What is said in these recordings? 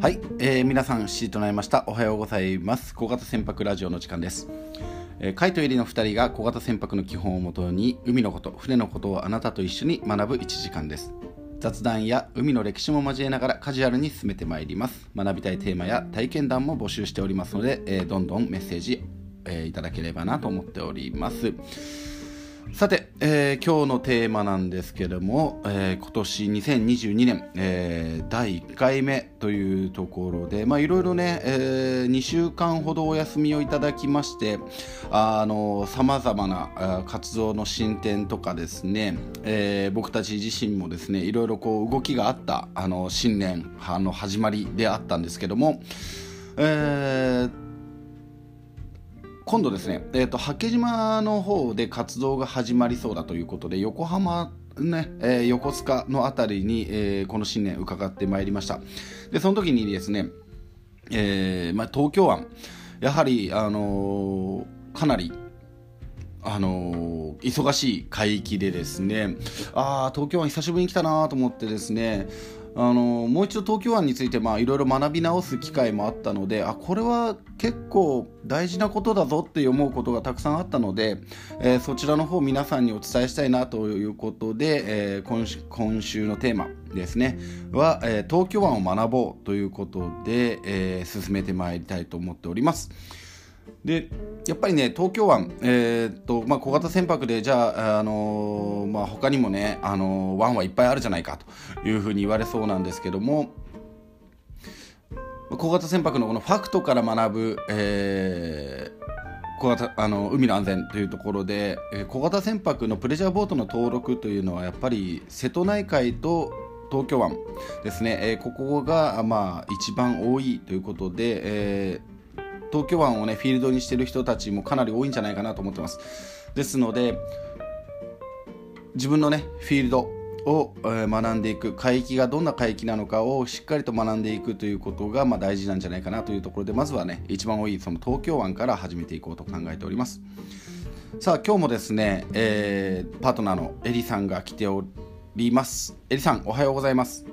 はい、えー、皆さん7時となりました。おはようございます。小型船舶ラジオの時間です、えー、カイとエリの2人が小型船舶の基本をもとに海のこと船のことをあなたと一緒に学ぶ1時間です。雑談や海の歴史も交えながらカジュアルに進めてまいります。学びたいテーマや体験談も募集しておりますので、えー、どんどんメッセージ、えー、いただければなと思っております。さて、えー、今日のテーマなんですけども、えー、今年2022年、えー、第1回目というところで、いろいろね、えー、2週間ほどお休みをいただきましてあの様々な活動の進展とかですね、えー、僕たち自身もですねいろいろこう動きがあったあの新年あの始まりであったんですけども、えー今度ですね、えーと、八景島の方で活動が始まりそうだということで横浜ねえー、横須賀の辺りに、えー、この新年伺ってまいりました。でその時にですね、えーまあ、東京湾やはり、あの、かなりあの、忙しい海域でですねああ東京湾久しぶりに来たなと思ってですねあのもう一度東京湾についていろいろ学び直す機会もあったのであこれは結構大事なことだぞって思うことがたくさんあったので、えー、そちらの方皆さんにお伝えしたいなということで、えー、今週今週のテーマですねは、えー、東京湾を学ぼうということで、え進めてまいりたいと思っております。でやっぱりね東京湾、えー、っとまあ、小型船舶でじゃあ、あのー、まあ、他にもね、あのー、湾はいっぱいあるじゃないかというふうに言われそうなんですけども小型船舶のこのファクトから学ぶ、えー、小型あの海の安全というところで、え、小型船舶のプレジャーボートの登録というのはやっぱり瀬戸内海と東京湾ですね、え、ここが、まあ、一番多いということで、え東京湾をねフィールドにしてる人たちもかなり多いんじゃないかなと思ってます。ですので自分のねフィールドを学んでいく海域がどんな海域なのかをしっかりと学んでいくということがまあ大事なんじゃないかなというところでまずはね一番多いその東京湾から始めていこうと考えております。さあ今日もですね、えー、パートナーのエリさんが来ております。エリさんおはようございます。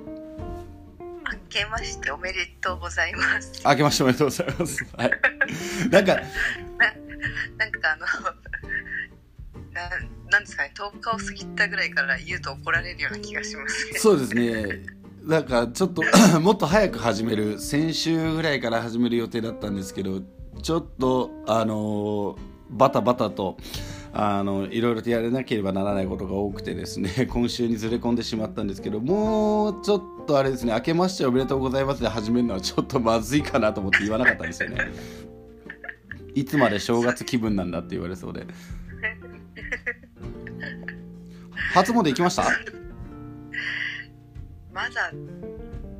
けましておめでとうございます。明けましておめでとうございます。はい。なんか、ななんかあの、ななんですかね、10日を過ぎたぐらいから言うと怒られるような気がします、ね、そうですね。なんかちょっと もっと早く始める先週ぐらいから始める予定だったんですけどちょっとあのバタバタとあのいろいろとやらなければならないことが多くてですね 今週にずれ込んでしまったんですけどもうちょっとあれですね明けましておめでとうございますで始めるのはちょっとまずいかなと思って言わなかったんですよね。いつまで正月気分なんだって言われそうで。初詣行きました？まだ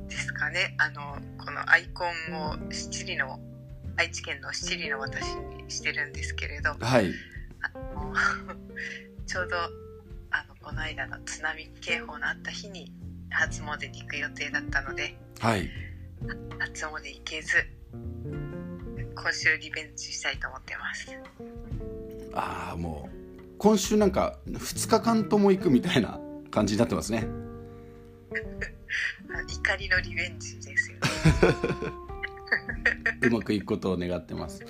ですかね。あのこのアイコンを七里の愛知県の七里の私にしてるんですけれど、はい、ちょうどあのこの間の津波警報のあった日に初詣に行く予定だったので、はい、初詣行けず今週リベンジしたいと思ってます。ああもう今週なんか2日間とも行くみたいな感じになってますね。怒りのリベンジですよね。うまくいくことを願ってます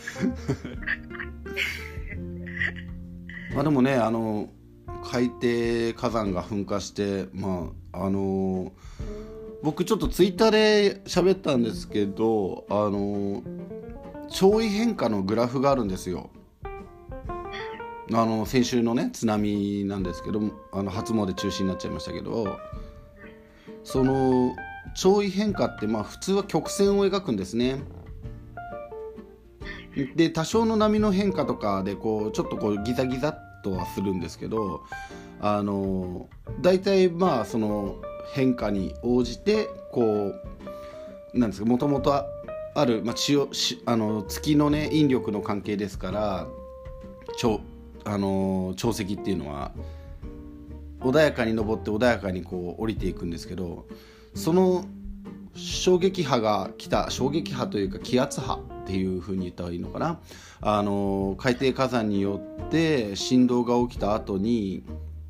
まあでもねあの海底火山が噴火してまああの僕ちょっとツイッターで喋ったんですけどあの潮位変化のグラフがあるんですよ。あの先週のね津波なんですけどあの初詣中止になっちゃいましたけどその潮位変化ってまあ普通は曲線を描くんですね。で多少の波の変化とかでこうちょっとこうギザギザとはするんですけどあの大体まあその変化に応じてこうなんですかもともとある、まあ、血をあの月のね引力の関係ですから潮あの潮汐っていうのは穏やかに登って穏やかにこう降りていくんですけどその衝撃波が来た衝撃波というか気圧波っていうふうに言った方がいいのかな。あの海底火山によって振動が起きた後に、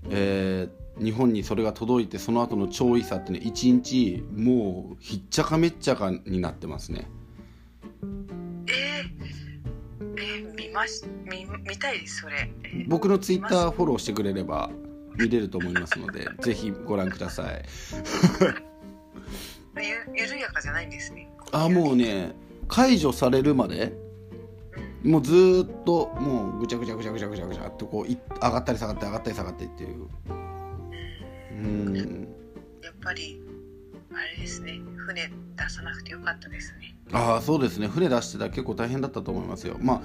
え日本にそれが届いてその後の潮位差ってね1日もうひっちゃかめっちゃかになってますね。えー、えー、見まし見見たいですそれ、えー僕のツイッターフォローしてくれれば見れると思いますので ぜひご覧ください。ゆ緩やかじゃないんですね。あもうね解除されるまでもうずーっともうぐちゃぐちゃぐちゃぐちゃぐちゃぐちゃってこうい上がったり下がって上がったり下がってっていう。うん。やっぱりあれですね。船出さなくてよかったですね。ああそうですね。船出してたら結構大変だったと思いますよ。まあ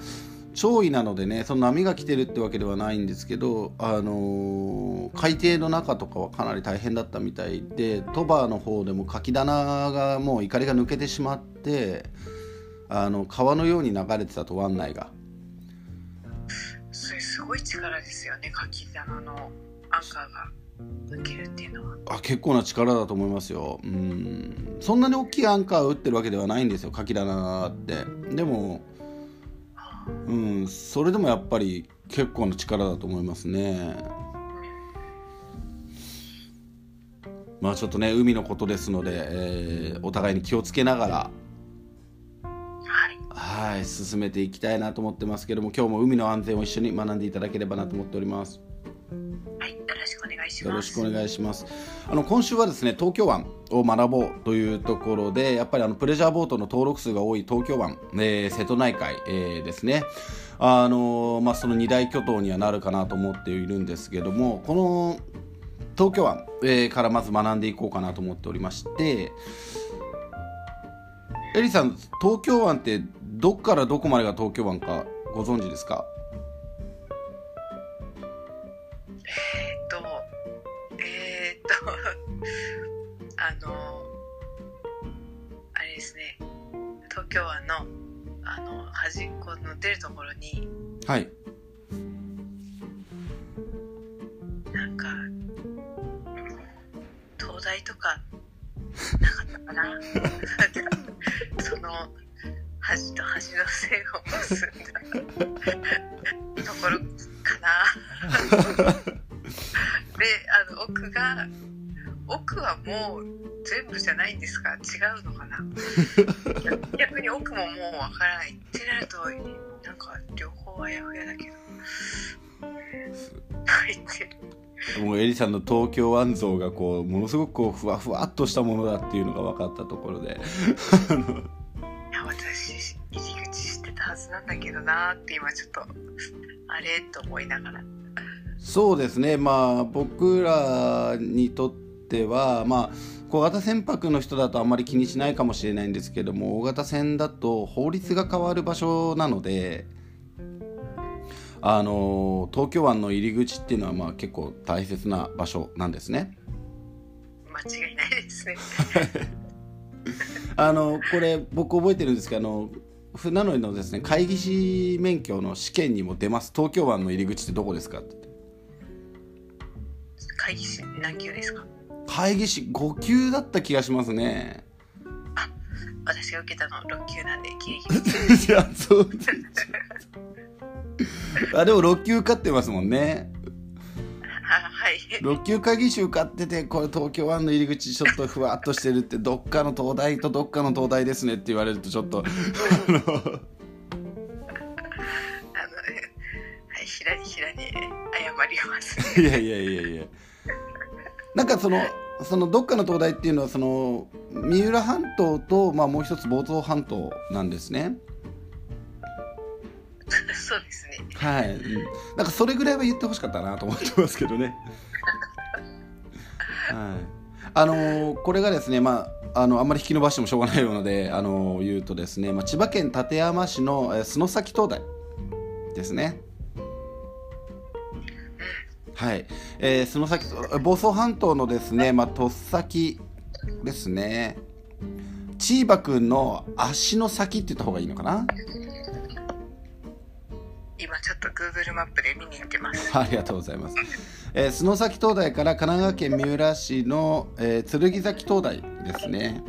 潮位なのでねその波が来てるってわけではないんですけど、あのー海底の中とかはかなり大変だったみたいで鳥羽の方でもカキ棚がもう怒りが抜けてしまってあの川のように流れてたと湾内が。それすごい力ですよねカキ棚のアンカーが抜けるっていうのは。あ結構な力だと思いますよ。うん。そんなに大きいアンカーを打ってるわけではないんですよカキ棚って。でもうん。それでもやっぱり結構な力だと思いますね。まあちょっとね海のことですので、えーお互いに気をつけながらはいはい進めていきたいなと思ってますけども今日も海の安全を一緒に学んでいただければなと思っております。はいよろしくお願いします。よろしくお願いします。あの今週はですね東京湾を学ぼうというところでやっぱりあのプレジャーボートの登録数が多い東京湾、えー瀬戸内海、えーですね。あのまあ、その二大巨頭にはなるかなと思っているんですけどもこの東京湾、えーからまず学んでいこうかなと思っておりましてエリさん東京湾ってどっからどこまでが東京湾かご存知ですか？えーっとえーっと あのあれですね。東京湾のあの端っこの出るところにはい。なんか東大とかなかったかな。その端と端の線を結んだところかな。であの奥が奥はもう全部じゃないんですか違うのかな。逆に奥ももうわからない。ってなるとなんか両方あやふやだけど。入って。るもうエリさんの東京湾像がこうものすごくこうふわふわっとしたものだっていうのが分かったところで。私入り口知ってたはずなんだけどなーって今ちょっとあれと思いながら。そうですね。まあ僕らにとってはまあ小型船舶の人だとあんまり気にしないかもしれないんですけども大型船だと法律が変わる場所なのであの東京湾の入り口っていうのはまあ結構大切な場所なんですね。間違いないですね。あのこれ僕覚えてるんですけどあの船乗りのですね会議士免許の試験にも出ます。東京湾の入り口ってどこですかって。会議室何級ですか？会議士5級だった気がしますね。私が受けたの6級なんでギリギリ。いやそう あでも6級受かってますもんね。あはい。6級会議士受かっててこれ東京湾の入り口ちょっとふわっとしてるってどっかの東大とどっかの東大ですねって言われるとちょっとあの。あのはいひらりひらに謝ります。いやいやいやいや。なんかそのそのどっかの灯台っていうのはその三浦半島と、まあ、もう一つ房総半島なんですね そうですね。はい、うん。なんかそれぐらいは言ってほしかったなと思ってますけどね。はい。あのーこれがですねまああのあんまり引き伸ばしてもしょうがないので、あのー言うとですね、まあ、千葉県館山市の、えー洲崎灯台ですね。はい、えー、洲崎房総半島のですね、まあ、とっさきですね。チーバくんの足の先って言った方がいいのかな？今ちょっと Google マップで見に行ってます ありがとうございます。えー、洲崎灯台から神奈川県三浦市の、えー、剣崎灯台ですね。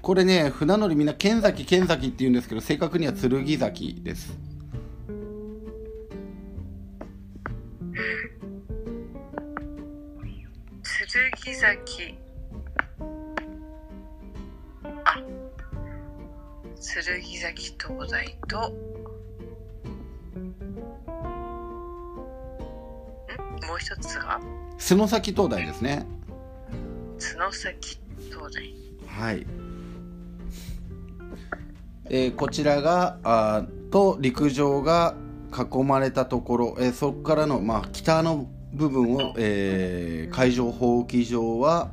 これね、船乗りみんな剣崎剣崎って言うんですけど、正確には剣崎です。剣崎あ剣崎灯台ともう一つが？洲崎灯台ですね。角崎灯台。はい、えーこちらがあーと陸上が囲まれたところ、えーそこからの、まあ、北の部分を、えー海上放棄場は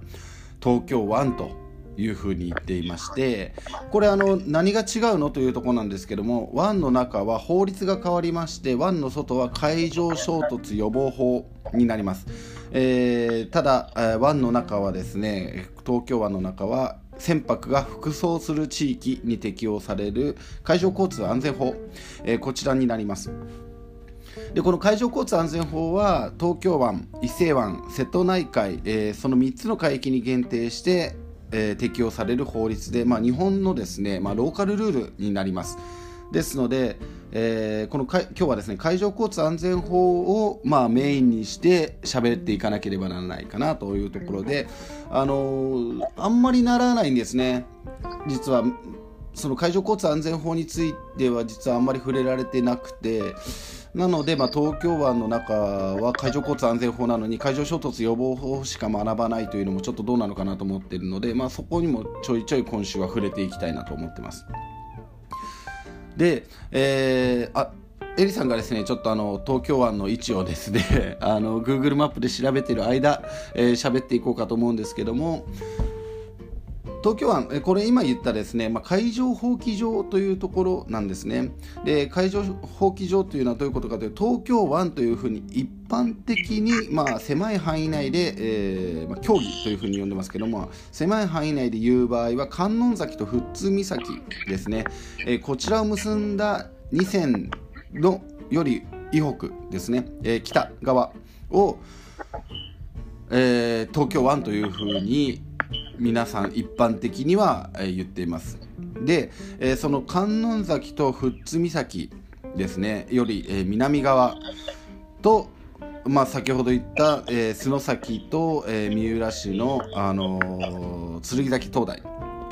東京湾というふうに言っていましてこれあの何が違うのというところなんですけども湾の中は法律が変わりまして湾の外は海上衝突予防法になります、えーただ、えー湾の中はですね東京湾の中は船舶が服装する地域に適用される海上交通安全法、えーこちらになります。でこの海上交通安全法は東京湾、伊勢湾、瀬戸内海、えーその3つの海域に限定して、えー適用される法律で、まあ、日本のですね、まあ、ローカルルールになります。ですので、えーこのか今日はですね海上交通安全法を、まあ、メインにして喋っていかなければならないかなというところで、あのーあんまりならないんですね、実は。その海上交通安全法については実はあんまり触れられてなくてなので、まあ、東京湾の中は海上交通安全法なのに海上衝突予防法しか学ばないというのもちょっとどうなのかなと思っているので、まあ、そこにもちょいちょい今週は触れていきたいなと思ってます。で、えーあエリさんがですねちょっとあの東京湾の位置をですね あの Google マップで調べてる間えー喋、っていこうかと思うんですけども東京湾、これ今言ったですね、まあ、海上放棄場というところなんですね。で、海上放棄場というのはどういうことかというと、東京湾というふうに一般的に、まあ、狭い範囲内で、えーまあ、競技というふうに呼んでますけども、狭い範囲内で言う場合は、観音崎と富津岬ですね、えーこちらを結んだ2線のより以北ですね、えー北側を、えー東京湾というふうに皆さん一般的には、え言っています。で、えその観音崎と富津岬ですね。より、え南側と、まあ、先ほど言った、えー洲崎と、えー三浦市の、あのー剣崎灯台。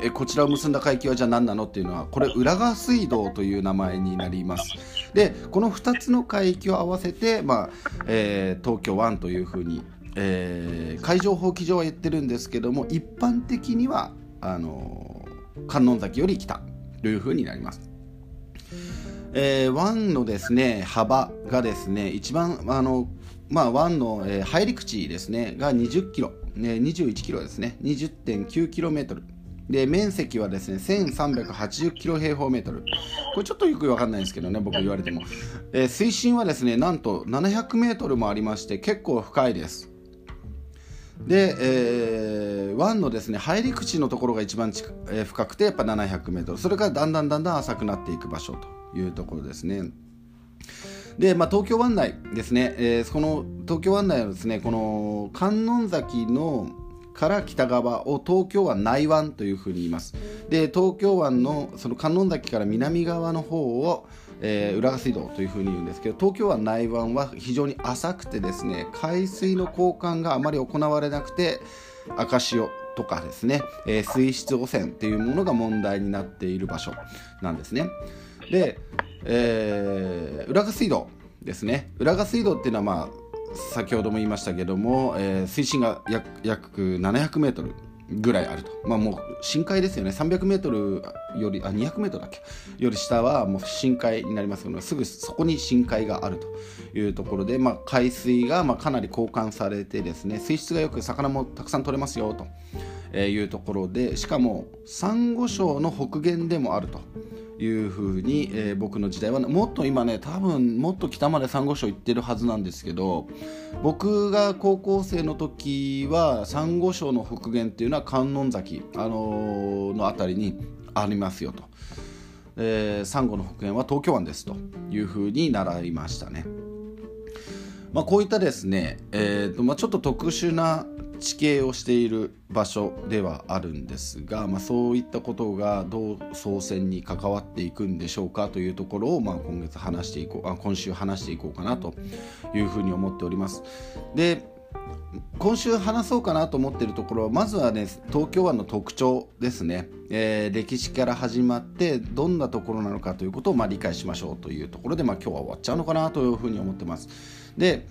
えーこちらを結んだ海域はじゃあ何なのっていうのはこれ浦賀水道という名前になります。でこの2つの海域を合わせて、まあえー東京湾というふうに、えー海上放棄場は言ってるんですけども一般的にはあの観音崎より北というふうになります。えー湾のですね幅がですね一番あのまあ湾の、えー入り口ですねが20キロ、ね、21キロですね20.9キロメートル。で面積はですね1380キロ平方メートル。これちょっとよくわかんないんですけどね僕言われても、えー水深はですねなんと700メートルもありまして結構深いです。で、えー湾のですね入り口のところが一番近えー深くてやっぱ700メートル。それからだんだんだんだん浅くなっていく場所というところですね。で、まあ、東京湾内ですね、えーこの東京湾内はですねこの観音崎のから北側を東京湾内湾というふうに言います。で東京湾のその観音崎から南側の方を、えー浦賀水道というふうに言うんですけど東京湾内湾は非常に浅くてですね海水の交換があまり行われなくて赤潮とかですね、えー水質汚染っていうものが問題になっている場所なんですね。で、えー浦賀水道ですね。浦賀水道っていうのはまあ先ほども言いましたけども、えー水深が約約700メートルぐらいあると、まあ、もう深海ですよね。300メートルよりあ200メートルだっけ？より下はもう深海になりますのですぐそこに深海があるというところで、まあ、海水がまあかなり交換されてですね水質がよく魚もたくさん取れますよと。いうところでしかもサンゴ礁の北限でもあるというふうに、えー僕の時代はもっと今ね多分もっと北までサンゴ礁行ってるはずなんですけど僕が高校生の時はサンゴ礁の北限っていうのは観音崎、あのーの辺りにありますよと、えーサンゴの北限は東京湾ですというふうに習いましたね。まあ、こういったですね、えーとまあ、ちょっと特殊な地形をしている場所ではあるんですが、まあ、そういったことがどう総選に関わっていくんでしょうかというところを、まあ、今月話していこうあ今週話していこうかなというふうに思っております。で今週話そうかなと思っているところはまずはね東京湾の特徴ですね、えー、歴史から始まってどんなところなのかということをまあ理解しましょうというところで、まあ、今日は終わっちゃうのかなというふうに思ってますで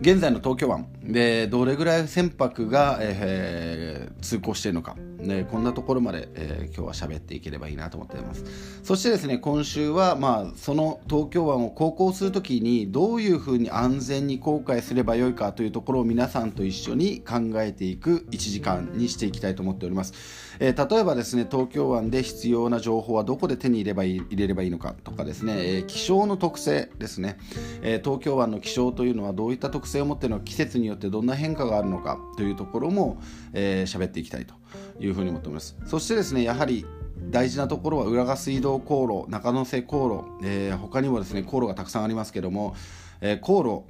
現在の東京湾。でどれぐらい船舶が、えー、通行しているのか、ね、こんなところまで、えー、今日は喋っていければいいなと思っています。そしてですね今週は、まあ、その東京湾を航行するときにどういうふうに安全に航海すればよいかというところを皆さんと一緒に考えていく1時間にしていきたいと思っております、えー、例えばですね東京湾で必要な情報はどこで手に入ればいい入れればいいのかとかですね、えー、気象の特性ですね、えー、東京湾の気象というのはどういった特性を持っているのか季節によってどんな変化があるのかというところも喋、えー、っていきたいというふうに思っております。そしてですねやはり大事なところは浦賀水道航路中野瀬航路、えー、他にもですね航路がたくさんありますけども、えー、航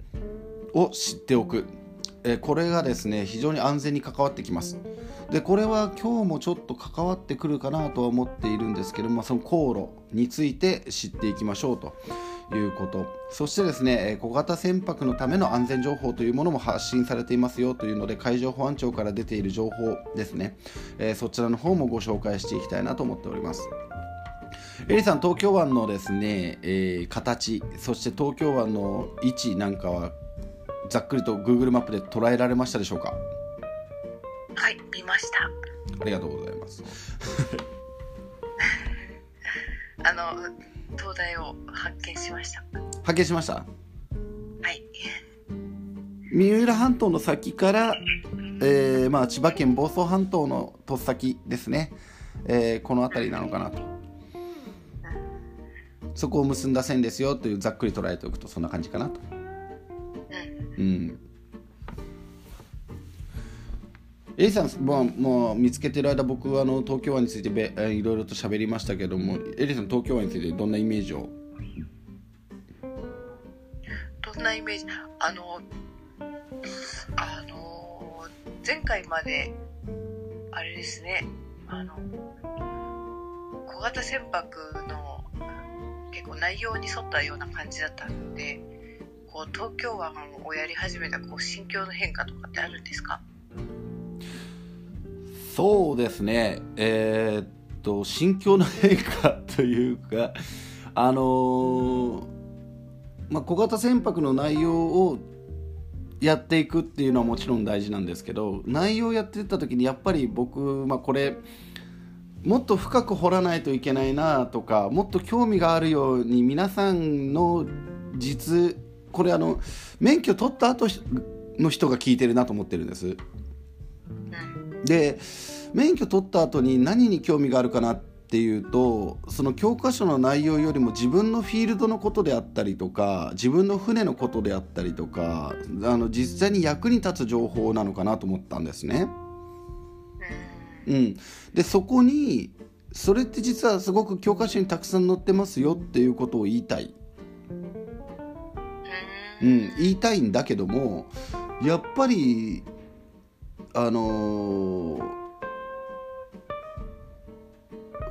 路を知っておく、えー、これがですね非常に安全に関わってきます。でこれは今日もちょっと関わってくるかなとは思っているんですけどもその航路について知っていきましょうと。いうこと。そしてですね小型船舶のための安全情報というものも発信されていますよというので海上保安庁から出ている情報ですね、えー、そちらの方もご紹介していきたいなと思っております。エリさん東京湾のですね、えー、形そして東京湾の位置なんかはざっくりと Google マップで捉えられましたでしょうか？はい見ました。ありがとうございます。あの東大を発見しました。発見しました？はい。三浦半島の先から、えーまあ、千葉県房総半島の突先ですね、えー、この辺りなのかなと。そこを結んだ線ですよというざっくり捉えておくとそんな感じかなと。うん、うんエリさん、まあ、もう見つけてる間僕あの東京湾についてべいろいろと喋りましたけどもエリさん東京湾についてどんなイメージを？どんなイメージ？あのあの前回まであれですねあの小型船舶の結構内容に沿ったような感じだったのでこう東京湾をやり始めたこう心境の変化とかってあるんですか？そうですね、えー、っと、心境の変化というか、あのー、まあ、小型船舶の内容をやっていくっていうのはもちろん大事なんですけど、内容をやってた時にやっぱり僕、まあ、これ、もっと深く掘らないといけないなとか、もっと興味があるように皆さんの実、これあの、免許取った後の人が聞いてるなと思ってるんです。で免許取った後に何に興味があるかなっていうとその教科書の内容よりも自分のフィールドのことであったりとか自分の船のことであったりとかあの実際に役に立つ情報なのかなと思ったんですね。うん、でそこにそれって実はすごく教科書にたくさん載ってますよっていうことを言いたい。うん、言いたいんだけどもやっぱりあのー、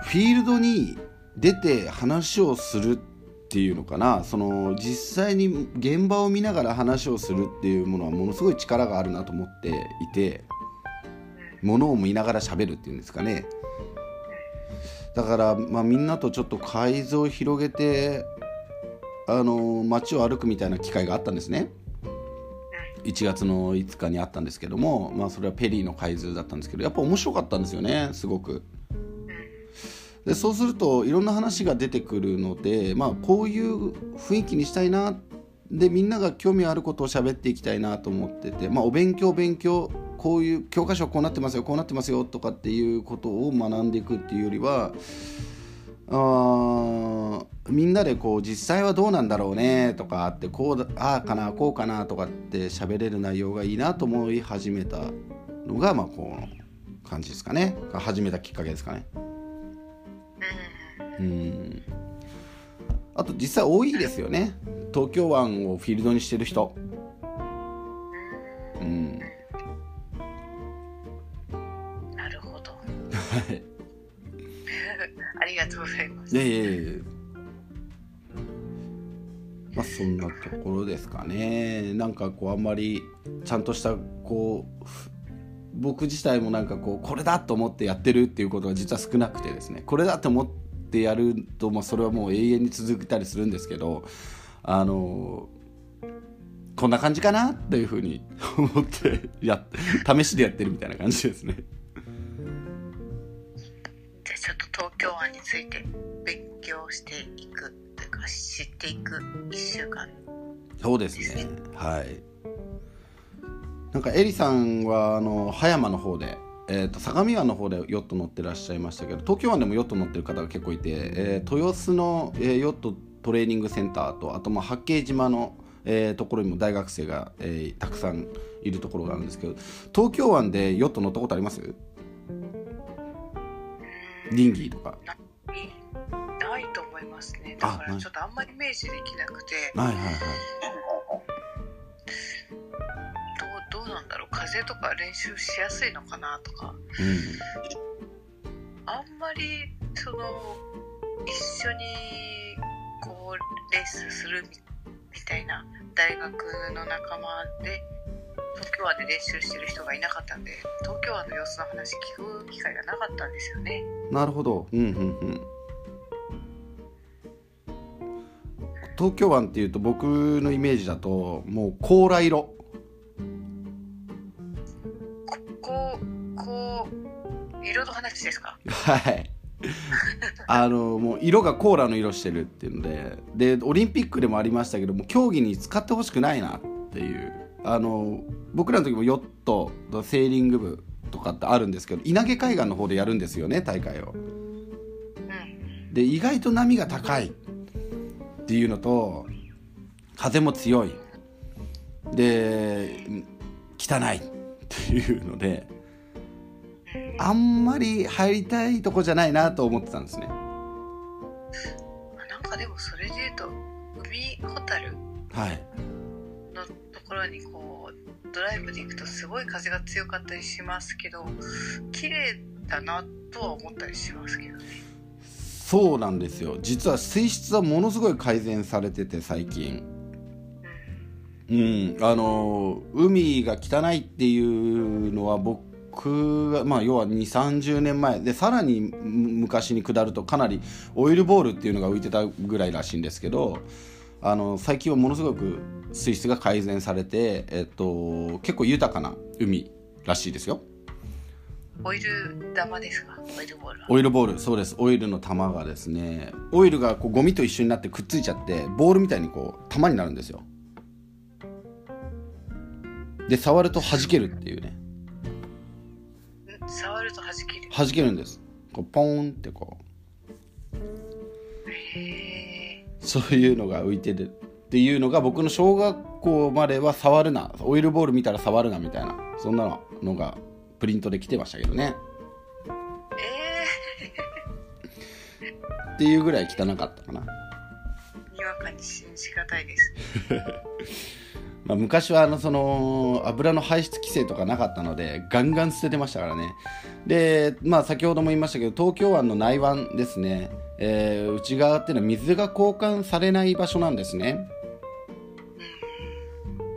フィールドに出て話をするっていうのかな？その実際に現場を見ながら話をするっていうものはものすごい力があるなと思っていてものを見ながら喋るっていうんですかねだから、まあ、みんなとちょっと改造を広げてあの街を歩くみたいな機会があったんですね。1月の5日にあったんですけども、まあ、それはペリーの海図だったんですけどやっぱ面白かったんですよねすごく。でそうするといろんな話が出てくるので、まあ、こういう雰囲気にしたいなでみんなが興味あることを喋っていきたいなと思ってて、まあ、お勉強勉強こういう教科書こうなってますよこうなってますよとかっていうことを学んでいくっていうよりはあみんなでこう実際はどうなんだろうねとかってこうああかなこうかなとかって喋れる内容がいいなと思い始めたのがまあこの感じですかね。始めたきっかけですかね。うん。あと実際多いですよね。東京湾をフィールドにしてる人。うん。なるほど。はいありがとうございます。いやいやいやまあそんなところですかねなんかこうあんまりちゃんとしたこう僕自体もなんかこうこれだと思ってやってるっていうことが実は少なくてですねこれだと思ってやると、まあ、それはもう永遠に続いたりするんですけどあのこんな感じかなというふうに思ってや試しでやってるみたいな感じですね。ちょっと東京湾について勉強していくというか知っていく1週間。そうですね。はい。なんかエリさんはあの葉山の方で、えーと、相模湾の方でヨット乗ってらっしゃいましたけど東京湾でもヨット乗ってる方が結構いて、えー、豊洲の、えー、ヨットトレーニングセンターとあとまあ八景島の、えー、ところにも大学生が、えー、たくさんいるところがあるんですけど東京湾でヨット乗ったことあります？リンギーとか。ないと思いますね。だからちょっとあんまりイメージできなくて。はいはいはい。どうどうなんだろう。風とか練習しやすいのかなとか、うん、あんまりその一緒にこうレースするみたいな大学の仲間で東京湾で練習してる人がいなかったんで東京湾の様子の話聞く機会がなかったんですよねなるほど。うんうんうん。東京湾っていうと僕のイメージだともう甲羅色。ここう色の話ですか？はい。あのもう色がコーラの色してるっていうので。でオリンピックでもありましたけども競技に使ってほしくないなっていう。あの僕らの時もヨットセーリング部とかってあるんですけど稲毛海岸の方でやるんですよね大会を。で意外と波が高いっていうのと風も強いで汚いっていうのであんまり入りたいとこじゃないなと思ってたんですね。なんかでもそれで言うと海ホタルはいのところにこうドライブで行くとすごい風が強かったりしますけど綺麗だなとは思ったりしますけどね。そうなんですよ実は水質はものすごい改善されてて最近。うん、あの海が汚いっていうのは僕僕まあ、要は2 3 0年前でさらに昔に下るとかなりオイルボールっていうのが浮いてたぐらいらしいんですけどあの最近はものすごく水質が改善されて、えっと、結構豊かな海らしいですよ。オイル玉ですか？オイルボールオイルボールそうです。オイルの玉がですねオイルがこうゴミと一緒になってくっついちゃってボールみたいにこう玉になるんですよ。で触ると弾けるっていうね。触ると弾ける。弾けるんです。こうポーンってこう。へそういうのが浮いてるっていうのが僕の小学校までは触るなオイルボール見たら触るなみたいなそんなのがプリントで来てましたけどね。えー、っていうぐらい汚かったかな。にわかに信じがたいです まあ、昔はあのその油の排出規制とかなかったのでガンガン捨ててましたからね。で、まあ、先ほども言いましたけど東京湾の内湾ですね、えー、内側っていうのは水が交換されない場所なんですね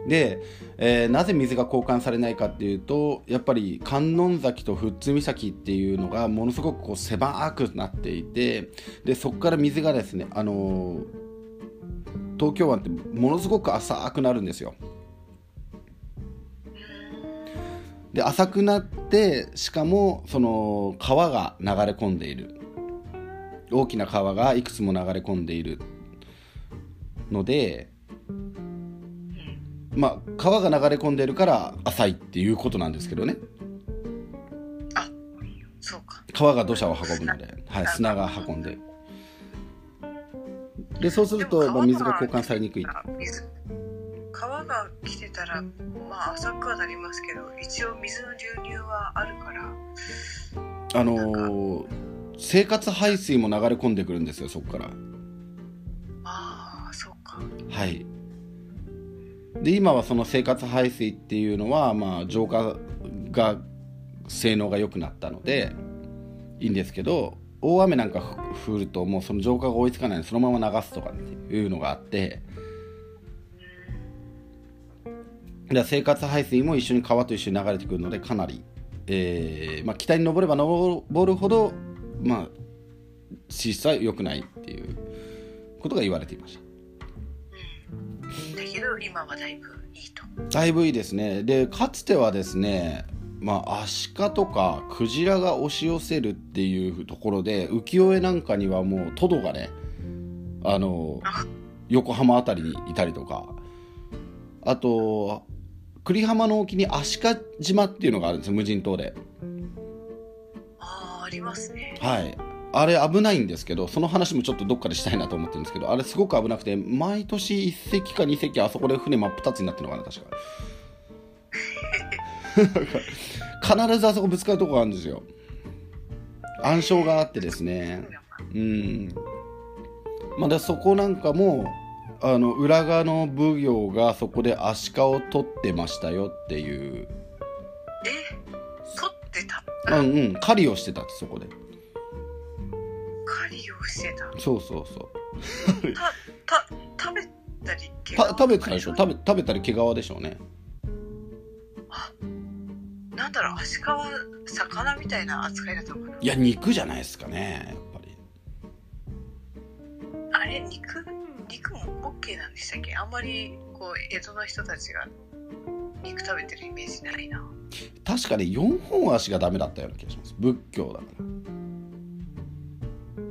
で、えー、なぜ水が交換されないかっていうとやっぱり観音崎と富津岬っていうのがものすごくこう狭くなっていてでそこから水がですね、あのー東京湾ってものすごく浅くなるんですよ。で浅くなってしかもその川が流れ込んでいる大きな川がいくつも流れ込んでいるのでまあ川が流れ込んでいるから浅いっていうことなんですけどね。あそうか。川が土砂を運ぶので、はい、砂が運んで。でそうすると、まあ、水が交換されにくい。川が来てたらまあ浅くはなりますけど一応水の流入はあるからあのー、生活排水も流れ込んでくるんですよそこから。ああそうか。はい。で今はその生活排水っていうのはまあ浄化が性能が良くなったのでいいんですけど大雨なんか降るともうその浄化が追いつかないのでそのまま流すとかっていうのがあってで生活排水も一緒に川と一緒に流れてくるのでかなり、えーまあ、北に登れば登るほど、まあ、質は良くないっていうことが言われていました。うん。だけど今はだいぶいいと。だいぶいいですね。でかつてはですねまあ、アシカとかクジラが押し寄せるっていうところで浮世絵なんかにはもうトドがねあの横浜辺りにいたりとかあと久里浜の沖に足利島っていうのがあるんですよ無人島でりますね。はい。あれ危ないんですけどその話もちょっとどっかでしたいなと思ってるんですけどあれすごく危なくて毎年1隻か2隻あそこで船真っ二つになってるのか。な確か必ずあそこぶつかるとこがあるんですよ。暗礁があってですね。うん。まあでそこなんかもあの裏側の奉行がそこでアシカを取ってましたよっていう。え取ってたうんうん狩りをしてたってそこで。狩りをしてた？そうそうそう。たた食べたりた食べてたでしょ？食べ食べたり毛皮でしょうね。なんだろうアシカは魚みたいな扱いだったのかな？いや肉じゃないですかねやっぱり。あれ肉？肉も OK なんでしたっけ？あんまりこう江戸の人たちが肉食べてるイメージないな。確かに4本足がダメだったような気がします。仏教だか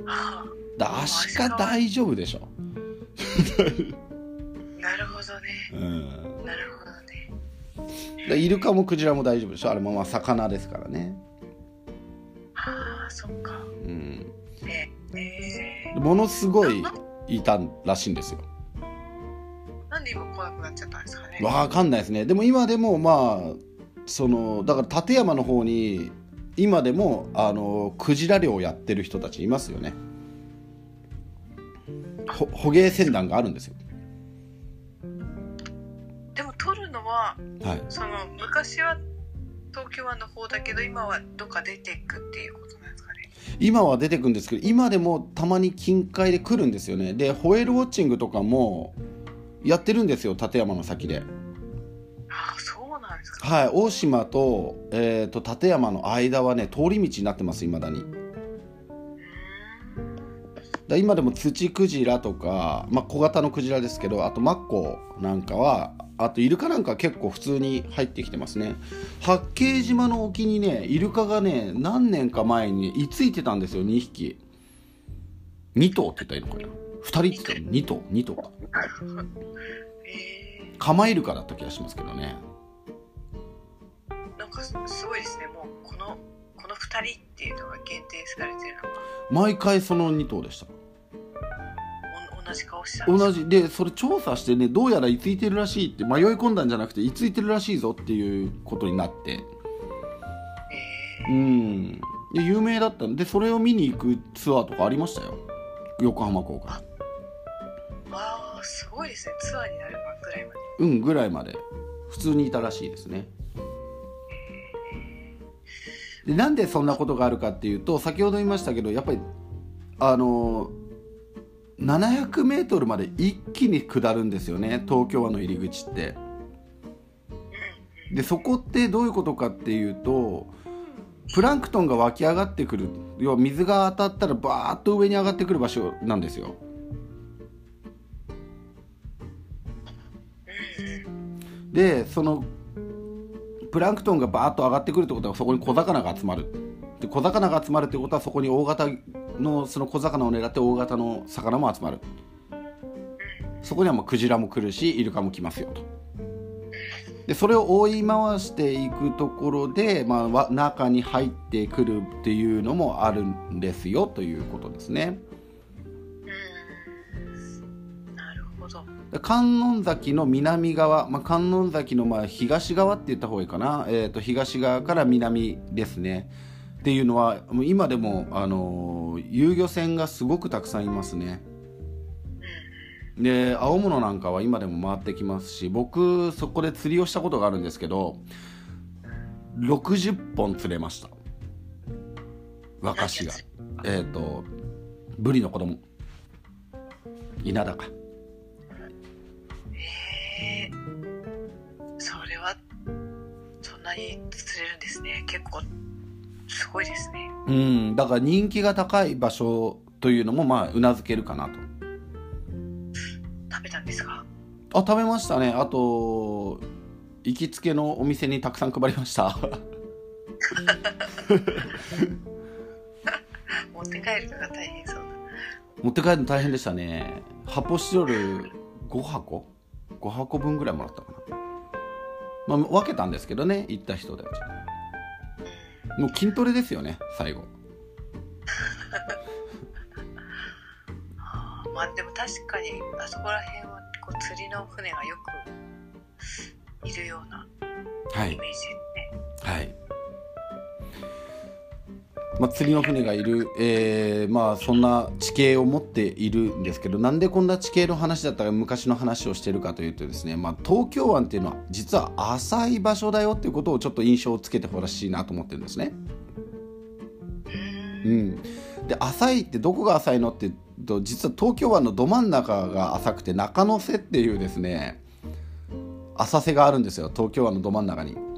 ら。あ。だアシカ大丈夫でしょ。あなるほどね。うん。なるほどね。でイルカもクジラも大丈夫でしょ。あれもまあ魚ですからね。ああそっか。うん。ええ。でものすごいないたらしいんですよなんで今来なくなっちゃったんですかね。わかんないですね。でも今でもまあそのだから立山の方に今でもあのクジラ漁をやってる人たちいますよね。ほ捕鯨船団があるんですよ。でも取るのははい。その昔は東京湾の方だけど今はどっか出ていくっていうことなんですかね。今は出てくんですけど今でもたまに近海で来るんですよね。でホエールウォッチングとかもやってるんですよ立山の先で。ああそうなんですか。はい大島と,、えー、と立山の間はね通り道になってますいまだに。だ今でもツチクジラとか、まあ、小型のクジラですけどあとマッコウなんかはあとイルカなんかは結構普通に入ってきてますね。八景島の沖にねイルカがね何年か前に居ついてたんですよ2匹。2頭って言ったらいいのかな2人って言ったら2頭2頭かえカマイルカだった気がしますけどね。ー、なんかすすごいですね。もうこのこの2人っていうのが限定されてるのが毎回その2頭でした。お同じ顔してた同じ。でそれ調査してねどうやら居ついてるらしいって迷い込んだんじゃなくて居ついてるらしいぞっていうことになって。えうん。で有名だったんでそれを見に行くツアーとかありましたよ。横浜港からー、わあすごいですね。ツアーになるぐらいまで。うんぐらいまで。普通にいたらしいですね。でなんでそんなことがあるかっていうと先ほど言いましたけどやっぱりあの700メートルまで一気に下るんですよね。東京湾の入り口って。でそこってどういうことかっていうとプランクトンが湧き上がってくる。要は水が当たったらバーッと上に上がってくる場所なんですよでそのプランクトンがバーッと上がってくるってことはそこに小魚が集まる。で小魚が集まるってことはそこに大型のその小魚を狙って大型の魚も集まる。そこにはもうクジラも来るしイルカも来ますよと。でそれを追い回していくところで、まあ、中に入ってくるっていうのもあるんですよということですね。観音崎の南側、まあ、観音崎のまあ東側って言った方がいいかな、えー、と東側から南ですね。っていうのは今でも、あのー遊漁船がすごくたくさんいますね。で青物なんかは今でも回ってきますし僕そこで釣りをしたことがあるんですけど60本釣れました。若しが。えっ、とブリの子供。稲高へえそれなに釣れるんですね。結構すごいですね。うん。だから人気が高い場所というのもまあうなずけるかなと。食べたんですか？あ食べましたね。あと行きつけのお店にたくさん配りました。持って帰るのが大変そうだ。持って帰るの大変でしたね。発泡スチロール5箱？5箱分ぐらいもらったかな、まあ、分けたんですけどね行った人たち。もう筋トレですよね最後。まあでも確かにあそこら辺はこう釣りの船がよくいるようなはい。イメージですね、はい、まあ、釣りの船がいる、えーまあそんな地形を持っているんですけどなんでこんな地形の話だったら昔の話をしてるかというとですね、まあ、東京湾っていうのは実は浅い場所だよっていうことをちょっと印象をつけてほしいなと思ってるんですね。うん、で浅いってどこが浅いのって言うと実は東京湾のど真ん中が浅くて中野瀬っていうですね浅瀬があるんですよ東京湾のど真ん中に。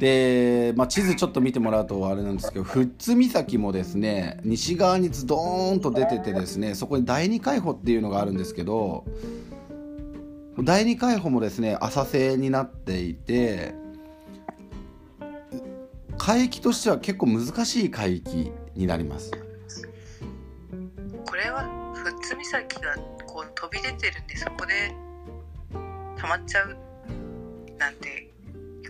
で、まあ、地図ちょっと見てもらうとあれなんですけど富津岬もですね西側にズドーンと出ててですねそこに第二海保っていうのがあるんですけど第二海保もですね浅瀬になっていて海域としては結構難しい海域になります。これは富津岬がこう飛び出てるんでそこで溜まっちゃうなんて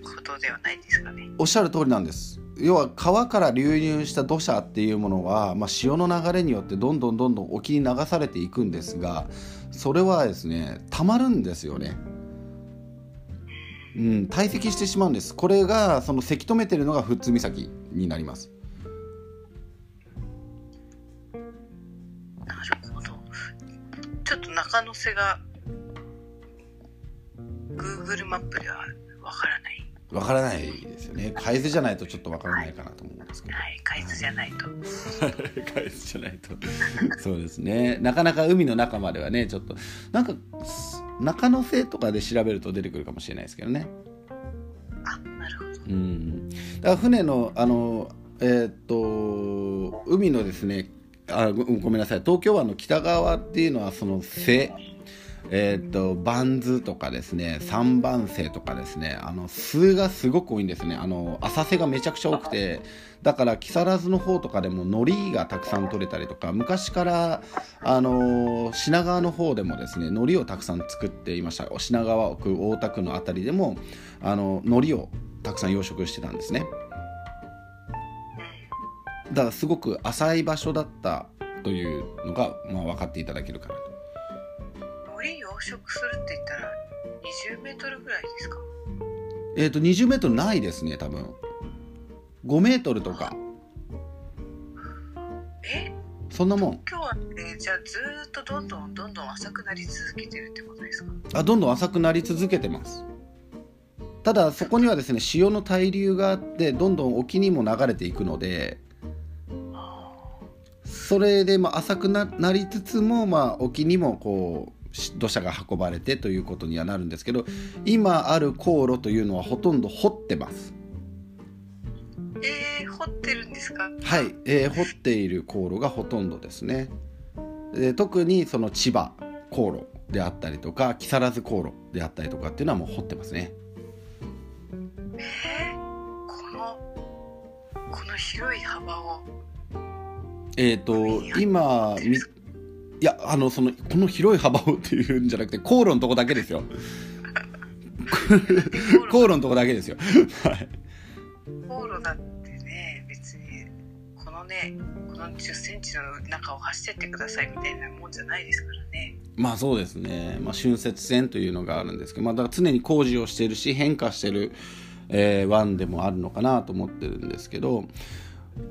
ことではないですかね。おっしゃる通りなんです。要は川から流入した土砂っていうものは、まあ、潮の流れによってどんどんどんどん沖に流されていくんですがそれはですねたまるんですよね。うん、堆積してしまうんです。これがそのせき止めてるのが富津岬になります。なるほど。ちょっと中野瀬が Google マップではわからないわからないですよね。海図じゃないとちょっとわからないかなと思うんですけど。はい海図じゃないと。海図じゃないと。そうですね。なかなか海の中まではねちょっとなんか中野瀬とかで調べると出てくるかもしれないですけどね。あなるほど。うん。だから船のあのえーっと海のですねあごごめんなさい。東京湾の北側っていうのはその瀬えーっとバンズとかですね三番瀬とかですねあの数がすごく多いんですね。あの浅瀬がめちゃくちゃ多くてだから木更津の方とかでも海苔がたくさん取れたりとか昔からあの品川の方でもですね海苔をたくさん作っていました。品川区大田区の辺りでもあの海苔をたくさん養殖してたんですね。だからすごく浅い場所だったというのが、まあ、分かっていただけるかなと。海苔養殖するって言ったら20メートルぐらいですか？えっ、と20メートルないですね多分。5メートルとか。え？そんなもん。今日はねじゃあずーっとどんどんどんどん浅くなり続けてるってことですか？あどんどん浅くなり続けてます。ただそこにはですね潮の対流があってどんどん沖にも流れていくのであそれでまあ浅くななりつつも、まあ、沖にもこうし土砂が運ばれてということにはなるんですけど今ある航路というのはほとんど掘ってます。ーえー、掘ってるんですか？はい、えー掘っている航路がほとんどですね。で特にその千葉航路であったりとか木更津航路であったりとかっていうのはもう掘ってますね。えー、このこの広い幅をえっ、と今みいやあのそのこの広い幅をっていうんじゃなくて航路のとこだけですよ。航路のとこだけですよ。はい。航路だってね別にこのねこの1 0ンチの中を走ってってくださいみたいなもんじゃないですからね。まあそうですね、まあ、春節線というのがあるんですけど、まあ、だから常に工事をしているし変化している、えー湾でもあるのかなと思ってるんですけど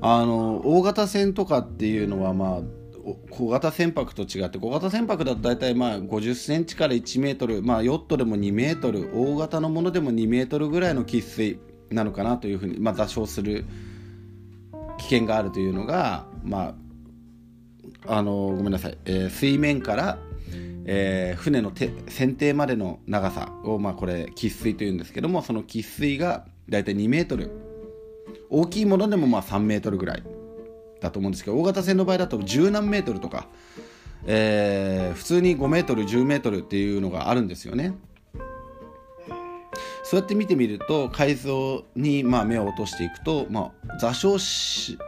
あの大型船とかっていうのはまあお小型船舶と違って小型船舶だと大体まあ50センチから1メートル、まあ、ヨットでも2メートル大型のものでも2メートルぐらいの喫水なのかなというふうに、まあ、座礁する危険があるというのが、まあ、あのごめんなさい、えー水面からえー船の手船底までの長さを、まあ、これ喫水というんですけどもその喫水がだいたい2メートル。大きいものでもまあ3メートルぐらい。だと思うんですけど大型船の場合だと十何メートルとか、えー普通に5メートル10メートルっていうのがあるんですよね。そうやって見てみると海藻にまあ目を落としていくと、まあ、座礁し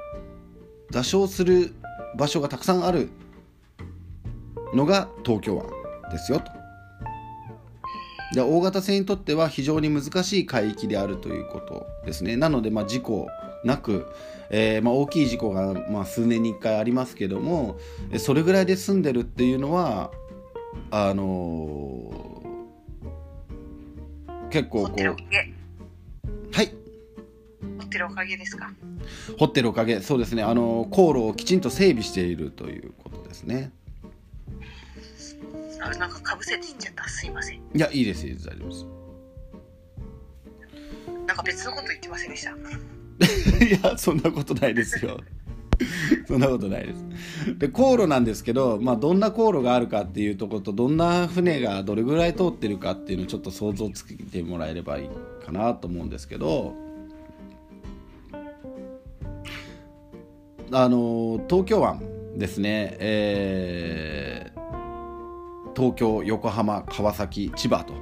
座礁する場所がたくさんあるのが東京湾ですよと。で大型船にとっては非常に難しい海域であるということですね。なので、まあ、事故なく、えーまあ、大きい事故が、まあ、数年に1回ありますけどもえそれぐらいで済んでるっていうのはあのー結構こうはい。掘ってるおかげですか？掘ってるおかげ。そうですね。あの航路をきちんと整備しているということですね。あなんかかぶせていっちゃった？すいません。いやいいですいいです。大丈夫です。なんか別のこと言ってませんでした？いやそんなことないですよ。そんなことないです。で航路なんですけど、まあ、どんな航路があるかっていうとことどんな船がどれぐらい通ってるかっていうのをちょっと想像つけてもらえればいいかなと思うんですけどあの東京湾ですね、えー東京横浜川崎千葉と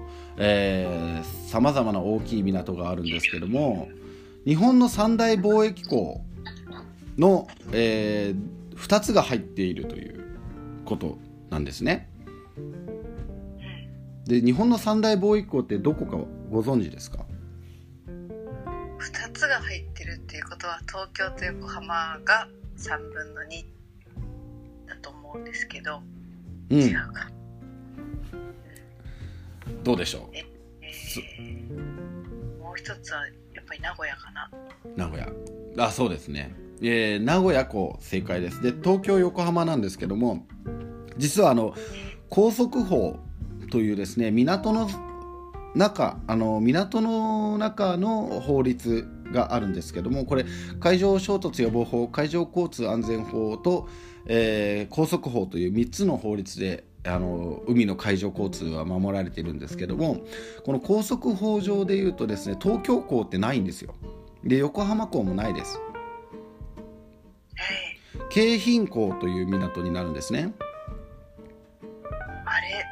さまざまな大きい港があるんですけども日本の三大貿易港の、え2つが入っているということなんですね。で日本の三大貿易港ってどこかご存知ですか？2つが入ってるっていうことは東京と横浜が3分の2だと思うんですけど、うん。違うか、どうでしょえーもう一つはぱり名古屋かな。名古屋。あそうですね、えー名古屋港正解です。で東京横浜なんですけども実はあの高速法というですね港の中あの港の中の法律があるんですけどもこれ海上衝突予防法海上交通安全法と、えー高速法という3つの法律であの海の海上交通は守られているんですけどもこの高速法上でいうとですね東京港ってないんですよ。で横浜港もないです。え京浜港という港になるんですね。ーあれ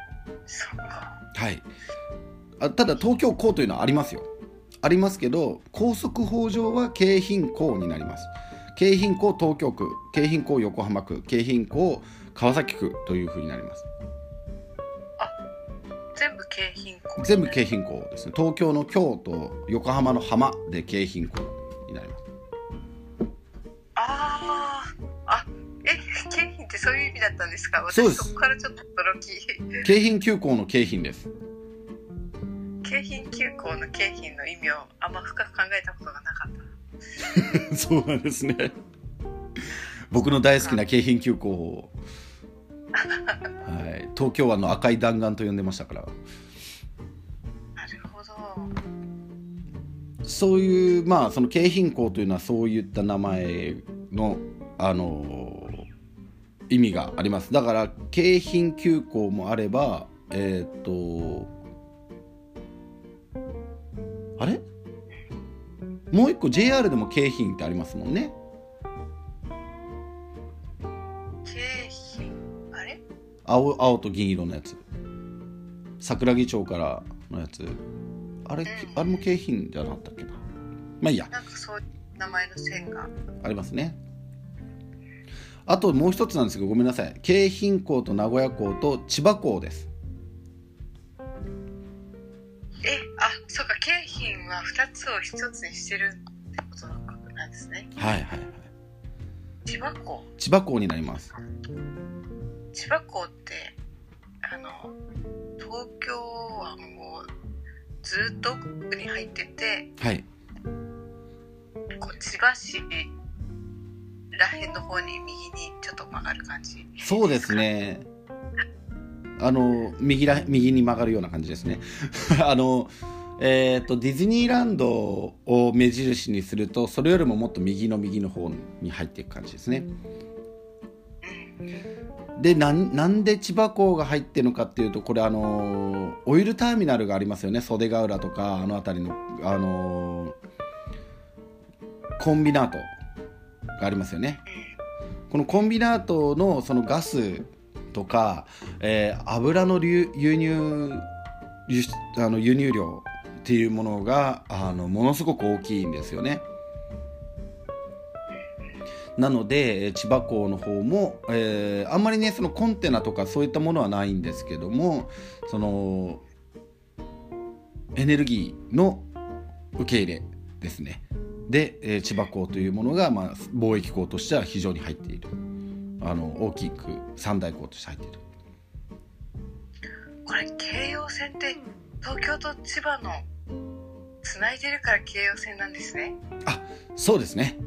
そっか。はい。あただ東京港というのはありますよ。ありますけど高速法上は京浜港になります。京浜港東京区京浜港横浜区京浜港川崎区というふうになります全部京浜港。全部京浜港ですね。東京の京と横浜の浜で京浜港になります。あー。あえ京浜ってそういう意味だったんですか？私そこからちょっと驚き。京浜急行の京浜です。京浜急行の京浜の意味をあんま深く考えたことがなかった。そうなんですね。僕の大好きな京浜急行を、はい、東京湾の赤い弾丸と呼んでましたから。なるほど。そういうまあその京浜港というのはそういった名前のあの意味があります。だから京浜急行もあればえっ、とあれ？もう一個 JR でも京浜ってありますもんね青青と銀色のやつ。桜木町からのやつ。あれあれも京浜じゃなかったっけな。まあいいや。なんかそういう名前の線が。ありますね。あともう一つなんですけどごめんなさい。京浜港と名古屋港と千葉港です。えあそうか。京浜は2つを1つにしてるってことなんですね。はいはいはい。千葉港。千葉港になります千葉港ってあの東京湾をずっと奥に入っててはい。こう千葉市らへんの方に右にちょっと曲がる感じ。そうですね。あの右ら右に曲がるような感じですね。あのえー、とディズニーランドを目印にするとそれよりももっと右の右の方に入っていく感じですね。うんでなんで千葉港が入ってるのかっていうとこれあのオイルターミナルがありますよね袖ヶ浦とかあの辺りのあのコンビナートがありますよねこのコンビナートのそのガスとか、えー、油の輸入輸あの輸入量っていうものがあのものすごく大きいんですよね。なので千葉港の方も、えー、あんまりねそのコンテナとかそういったものはないんですけどもそのエネルギーの受け入れですね。で、えー、千葉港というものが、まあ、貿易港としては非常に入っている。あの大きく三大港として入っている。これ京葉線って東京と千葉のつないでるから京葉線なんですね。あそうですね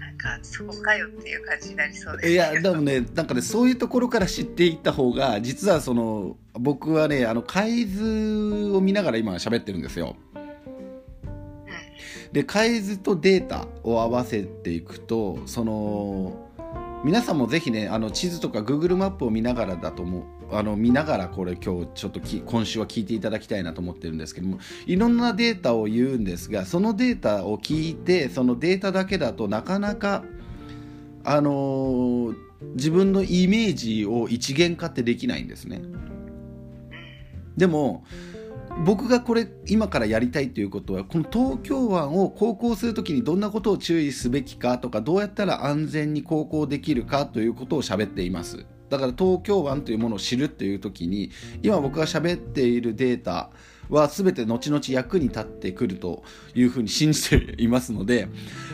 なんかそこかよっていう感じになりそうですいやでもねなんかねそういうところから知っていった方が実はその僕はねあの海図を見ながら今喋ってるんですよ。で海図とデータを合わせていくとその皆さんもぜひねあの地図とか Google マップを見ながらだと思うあの見ながらこれ今日ちょっと今週は聞いていただきたいなと思ってるんですけどもいろんなデータを言うんですがそのデータを聞いてそのデータだけだとなかなかあのー、自分のイメージを一元化ってできないんですね。でも僕がこれ今からやりたいということはこの東京湾を航行する時にどんなことを注意すべきかとかどうやったら安全に航行できるかということを喋っていますだから東京湾というものを知るという時に今僕が喋っているデータは全て後々役に立ってくるというふうに信じていますので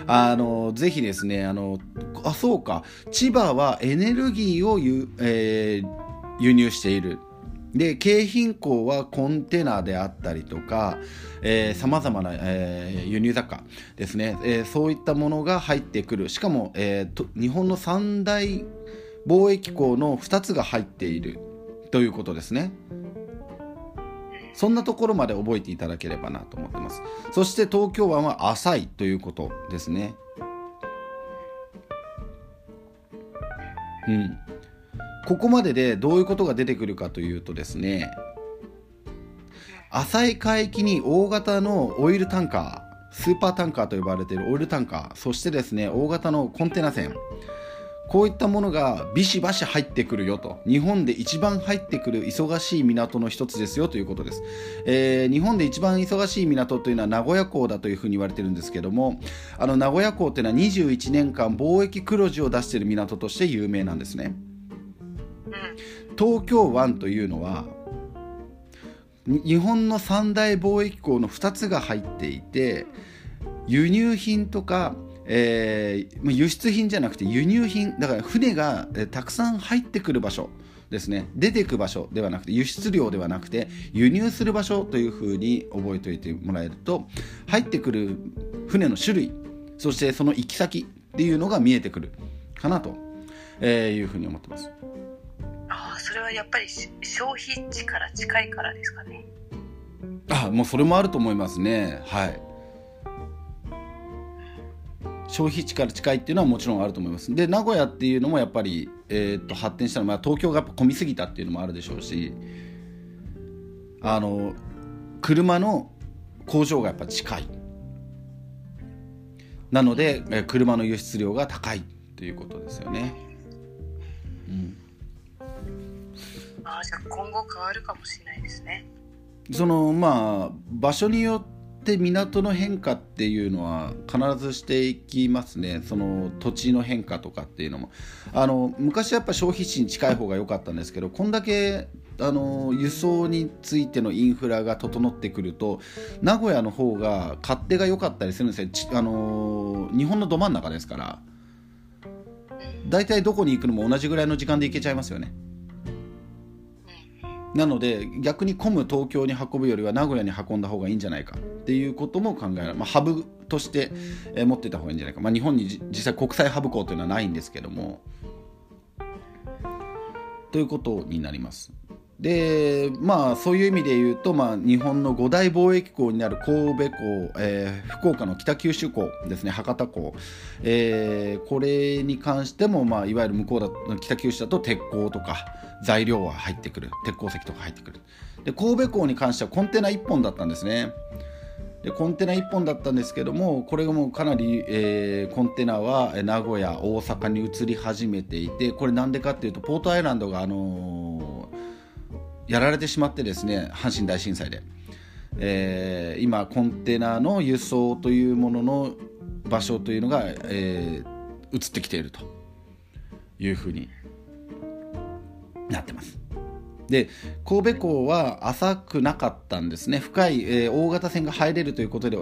あのぜひですねあのあそうか。千葉はエネルギーを輸,、えー、輸入している。で京浜港はコンテナであったりとかさまざまな、えー、輸入雑貨ですね、えー、そういったものが入ってくる。しかも、えー、日本の三大貿易港の2つが入っているということですね。そんなところまで覚えていただければなと思ってます。そして東京湾は浅いということですね。うん。ここまででどういうことが出てくるかというとですね浅い海域に大型のオイルタンカースーパータンカーと呼ばれているオイルタンカーそしてですね大型のコンテナ船こういったものがビシバシ入ってくるよと。日本で一番入ってくる忙しい港の一つですよということです、えー、日本で一番忙しい港というのは名古屋港だというふうに言われてるんですけどもあの名古屋港っていうのは21年間貿易黒字を出している港として有名なんですね。東京湾というのは日本の三大貿易港の2つが入っていて輸入品とか、えー、輸出品じゃなくて輸入品。だから船がたくさん入ってくる場所ですね。出てく場所ではなくて輸出量ではなくて輸入する場所というふうに覚えておいてもらえると入ってくる船の種類そしてその行き先っていうのが見えてくるかなというふうに思ってます。それはやっぱり消費地から近いからですかね。あもうそれもあると思いますね。はい消費地から近いっていうのはもちろんあると思いますで名古屋っていうのもやっぱり、えー、と発展したのは、まあ、東京がやっぱ混みすぎたっていうのもあるでしょうしあの車の工場がやっぱ近いなので車の輸出量が高いということですよね。うんあじゃあ今後変わるかもしれないですね。そのまあ場所によって港の変化っていうのは必ずしていきますね。その土地の変化とかっていうのも。あの昔やっぱ消費地に近い方が良かったんですけどこんだけあの輸送についてのインフラが整ってくると名古屋の方が勝手が良かったりするんですよ。あの日本のど真ん中ですから。大体どこに行くのも同じぐらいの時間で行けちゃいますよね。なので逆に混む東京に運ぶよりは名古屋に運んだ方がいいんじゃないか。っていうことも考えられる、まあ、ハブとして、持ってた方がいいんじゃないか、まあ、日本に実際国際ハブ港というのはないんですけども。ということになります。でまあそういう意味で言うと、まあ、日本の五大貿易港になる神戸港、えー、福岡の北九州港ですね。博多港、えー、これに関しても、まあ、いわゆる向こうだ北九州だと鉄鋼とか材料は入ってくる。鉄鉱石とか入ってくる。で神戸港に関してはコンテナ1本だったんですね。でコンテナ1本だったんですけどもこれがもうかなり、えー、コンテナは名古屋大阪に移り始めていてこれなんでかっていうとポートアイランドが、あのー、やられてしまってですね阪神大震災で、えー、今コンテナの輸送というものの場所というのが、えー、移ってきているというふうになってます。で神戸港は浅くなかったんですね。深い、えー、大型船が入れるということで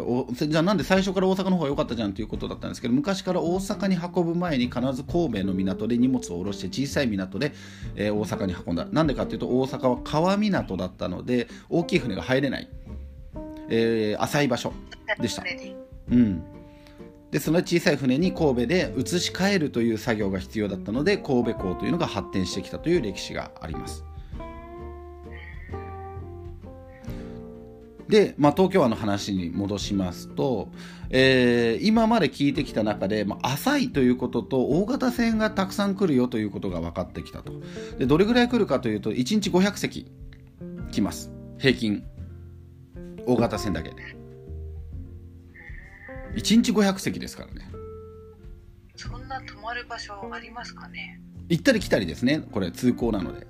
じゃあなんで最初から大阪の方が良かったじゃんということだったんですけど昔から大阪に運ぶ前に必ず神戸の港で荷物を下ろして小さい港で、えー、大阪に運んだ。なんでかというと大阪は川港だったので大きい船が入れない、えー、浅い場所でした。うんでその小さい船に神戸で移し替えるという作業が必要だったので神戸港というのが発展してきたという歴史があります。で、まあ、東京湾の話に戻しますと、えー、今まで聞いてきた中で、まあ、浅いということと大型船がたくさん来るよということが分かってきたと。でどれぐらい来るかというと1日500隻来ます。平均。大型船だけで。1日500隻ですからね。そんな泊まる場所ありますかね？行ったり来たりですね。これ通行なので。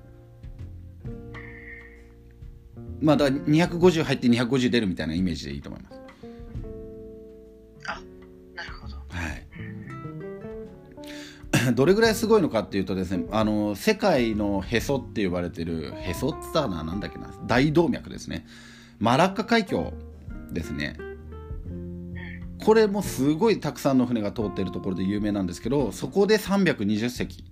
まあ、だ250入って250出るみたいなイメージでいいと思います。あなるほど。はい。どれぐらいすごいのかっていうとですねあの世界のへそって呼ばれてるへそっつったらなんだっけな大動脈ですね。マラッカ海峡ですねこれもすごいたくさんの船が通っているところで有名なんですけどそこで320隻。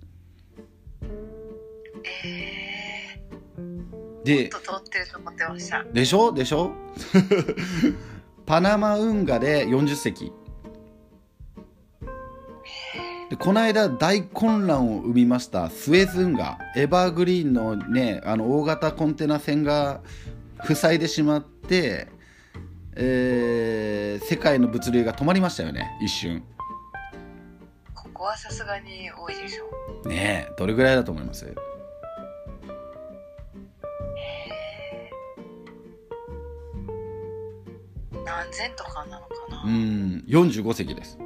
ででしょ？でしょ？パナマ運河で40隻。でこの間大混乱を生みましたスエズ運河。エバーグリーンのねあの大型コンテナ船が塞いでしまって、えー、世界の物流が止まりましたよね一瞬。ここはさすがに多いでしょう。ねえどれぐらいだと思います？何千とかなのかな？うん45席です。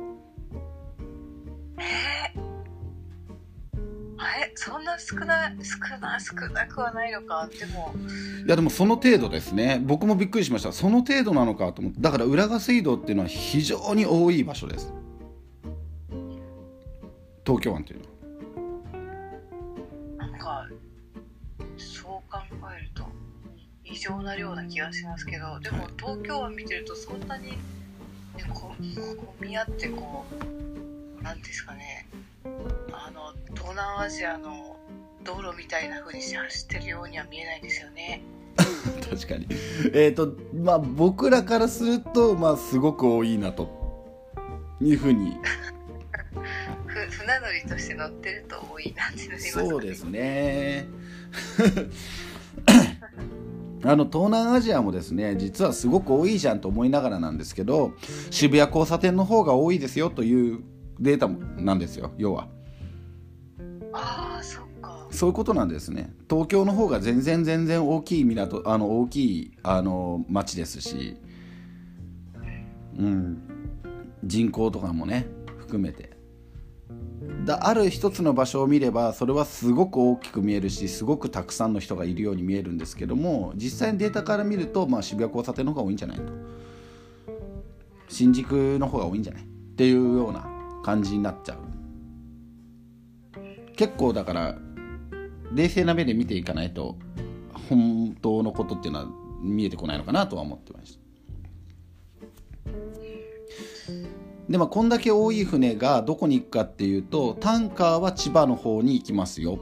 えー、えそんな少ない少な少なくはないのか。でも。いやでもその程度ですね。僕もびっくりしました。その程度なのかと思って。だから浦賀水道っていうのは非常に多い場所です。東京湾というのは。異常な量な気がしますけど。でも東京湾見てるとそんなに、ね、こ見合ってこう何ですかね。あの東南アジアの道路みたいな風に走ってるようには見えないんですよね。確かにえっ、ー、とまあ僕らからするとまあすごく多いなというふうに 船乗りとして乗ってると多いなってなります、ね、そうですね あの東南アジアもですね実はすごく多いじゃんと思いながらなんですけど渋谷交差点の方が多いですよというデータなんですよ要は。ああそっか。そういうことなんですね。東京の方が全然全然大きい港あの大きいあの町ですし、うん、人口とかもね含めて。だある一つの場所を見ればそれはすごく大きく見えるしすごくたくさんの人がいるように見えるんですけども実際にデータから見ると、まあ、渋谷交差点の方が多いんじゃないと。新宿の方が多いんじゃないっていうような感じになっちゃう結構だから冷静な目で見ていかないと本当のことっていうのは見えてこないのかなとは思ってました。でまあこんだけ多い船がどこに行くかっていうとタンカーは千葉の方に行きますよ。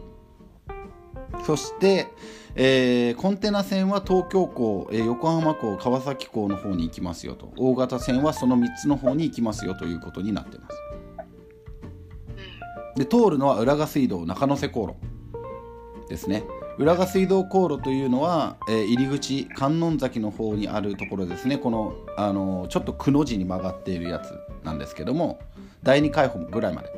そして、えー、コンテナ船は東京港、えー、横浜港川崎港の方に行きますよと。大型船はその3つの方に行きますよということになってます。で通るのは浦賀水道中野瀬航路ですね。浦賀水道航路というのは、えー入り口観音崎の方にあるところですね。この、あのちょっとくの字に曲がっているやつなんですけども第二海保ぐらいまで。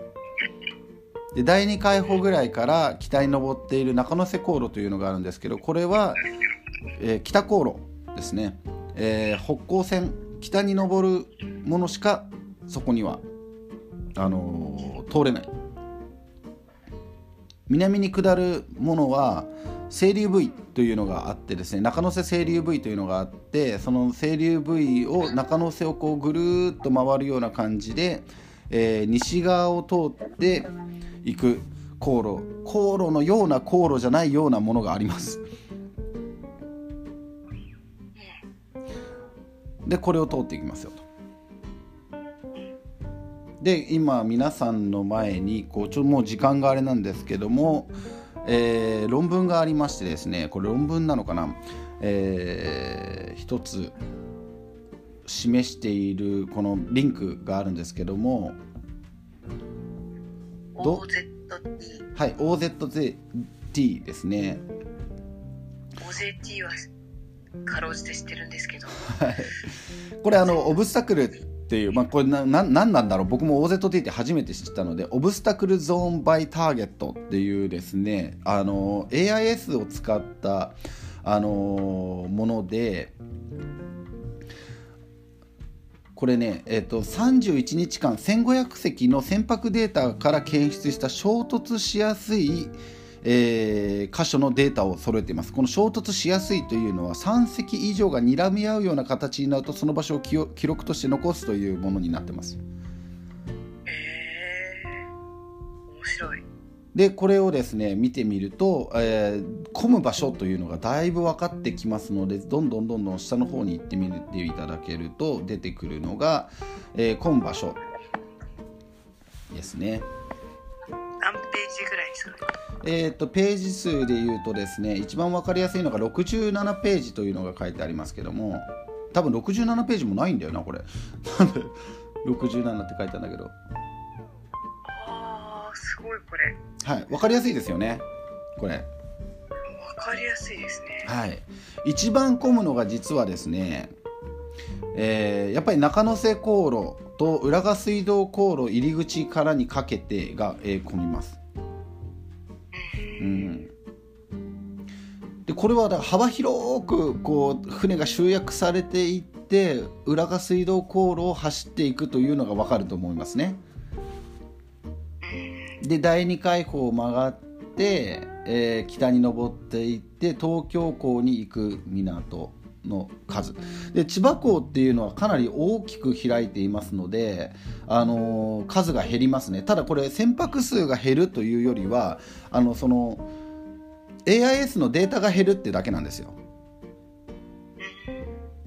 で第二海保ぐらいから北に登っている中野瀬航路というのがあるんですけどこれは、えー北航路ですね、えー北高線北に登るものしかそこにはあのー通れない。南に下るものは清流 V というのがあってですね中野瀬清流 V というのがあってその清流 V を中野瀬をこうぐるっと回るような感じで、えー西側を通って行く航路。航路のような航路じゃないようなものがあります。でこれを通っていきますよと。で今皆さんの前にこうちょもう時間があれなんですけども、えー論文がありましてですねこれ論文なのかな、えー一つ示しているこのリンクがあるんですけどもど OZT はい OZT ですね。OZT はかろうじて知ってるんですけど。これあの オブスタクルっていう、まあ、これなななんなんだろう。僕も OZT って初めて知ったのでオブスタクルゾーンバイターゲットっていうですねあの AIS を使ったあのものでこれね、えっと31日間1500隻の船舶データから検出した衝突しやすい、えー箇所のデータを揃えています。この衝突しやすいというのは3隻以上が睨み合うような形になるとその場所を記記録として残すというものになってます。えー、面白い。でこれをですね見てみると、えー混む場所というのがだいぶ分かってきますのでどんどんどんどん下の方に行ってみていただけると出てくるのが、えー混む場所ですね。何ページぐらいえー、とページ数でいうとですね一番分かりやすいのが67ページというのが書いてありますけども多分67ページもないんだよなこれ。なんで67って書いてあるんだけど。ああすごいこれ。はい分かりやすいですよねこれ。わかりやすいですね。はい。一番混むのが実はですねえーやっぱり中野瀬航路と浦賀水道航路入り口からにかけてが、えー混みますうんでこれはだ幅広くこう船が集約されていって浦賀水道航路を走っていくというのが分かると思いますね。で第2海溝を曲がって、えー北に登っていって東京港に行く港の数。で千葉港っていうのはかなり大きく開いていますので、あのー数が減りますね。ただこれ船舶数が減るというよりはあのその AIS のデータが減るってだけなんですよ。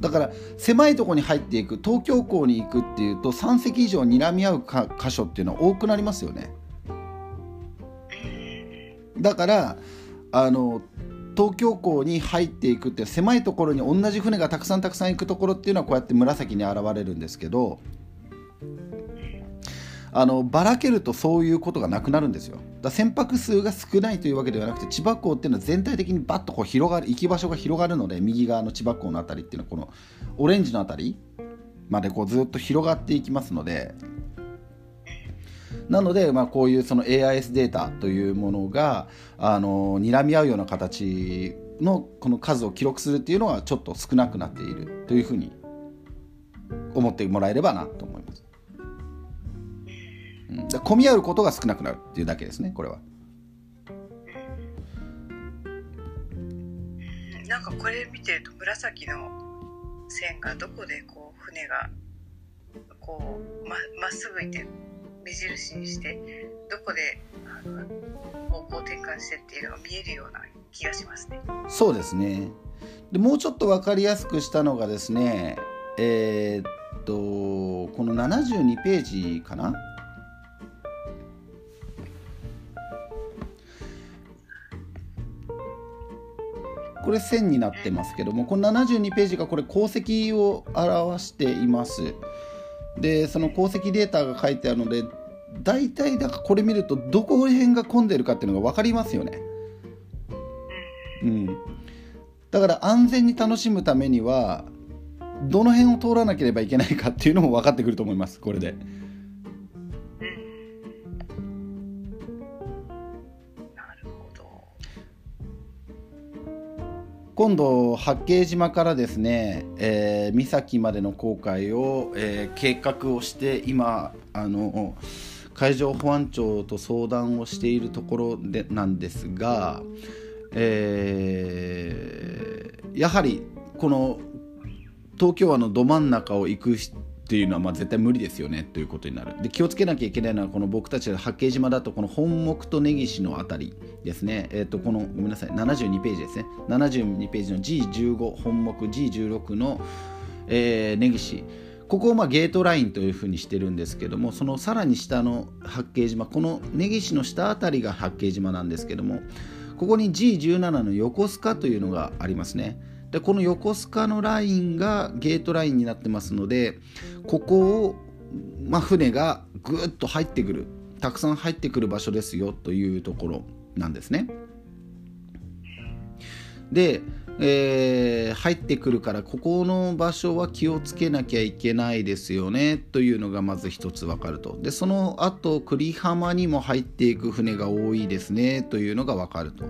だから狭いとこに入っていく東京港に行くっていうと3隻以上睨み合う箇所っていうのは多くなりますよね。だからあの東京港に入っていくって狭いところに同じ船がたくさんたくさん行くところっていうのはこうやって紫に現れるんですけどあのばらけるとそういうことがなくなるんですよ。だ船舶数が少ないというわけではなくて千葉港っていうのは全体的にバッとこう広がる行き場所が広がるので右側の千葉港の辺りっていうのはこのオレンジの辺りまでこうずっと広がっていきますのでなので、まあ、こういうその AIS データというものがあの睨み合うような形のこの数を記録するっていうのはちょっと少なくなっているというふうに思ってもらえればなと思います。うん、混み合うことが少なくなるっていうだけですねこれは。うんなんかこれ見てると紫の線がどこでこう船がこうままっすぐいて目印にしてどこであの方向転換してっていうのが見えるような気がしますね。そうですね。でもうちょっと分かりやすくしたのがですねえーっとこの72ページかな？これ線になってますけどもこの72ページがこれ鉱石を表しています。でその鉱石データが書いてあるので大体だからこれ見るとどこら辺が混んでるかっていうのが分かりますよねうんだから安全に楽しむためにはどの辺を通らなければいけないかっていうのも分かってくると思いますこれで。今度八景島からですね、えー、岬までの航海を、えー、計画をして今あの海上保安庁と相談をしているところでなんですが、えー、やはりこの東京湾のど真ん中を行くっていうのはまあ絶対無理ですよねということになる。で気をつけなきゃいけないのはこの僕たちの八景島だとこの本木と根岸の辺りですね。えっ、ー、とこのごめんなさい72ページですね。72ページの G15 本木 G16 の、えー、根岸ここをまあゲートラインというふうにしてるんですけどもそのさらに下の八景島この根岸の下辺りが八景島なんですけどもここに G17 の横須賀というのがありますね。でこの横須賀のラインがゲートラインになってますのでここを、まあ、船がぐっと入ってくるたくさん入ってくる場所ですよというところなんですね。で、えー、入ってくるからここの場所は気をつけなきゃいけないですよねというのがまず一つ分かるとでその後久里浜にも入っていく船が多いですねというのが分かると。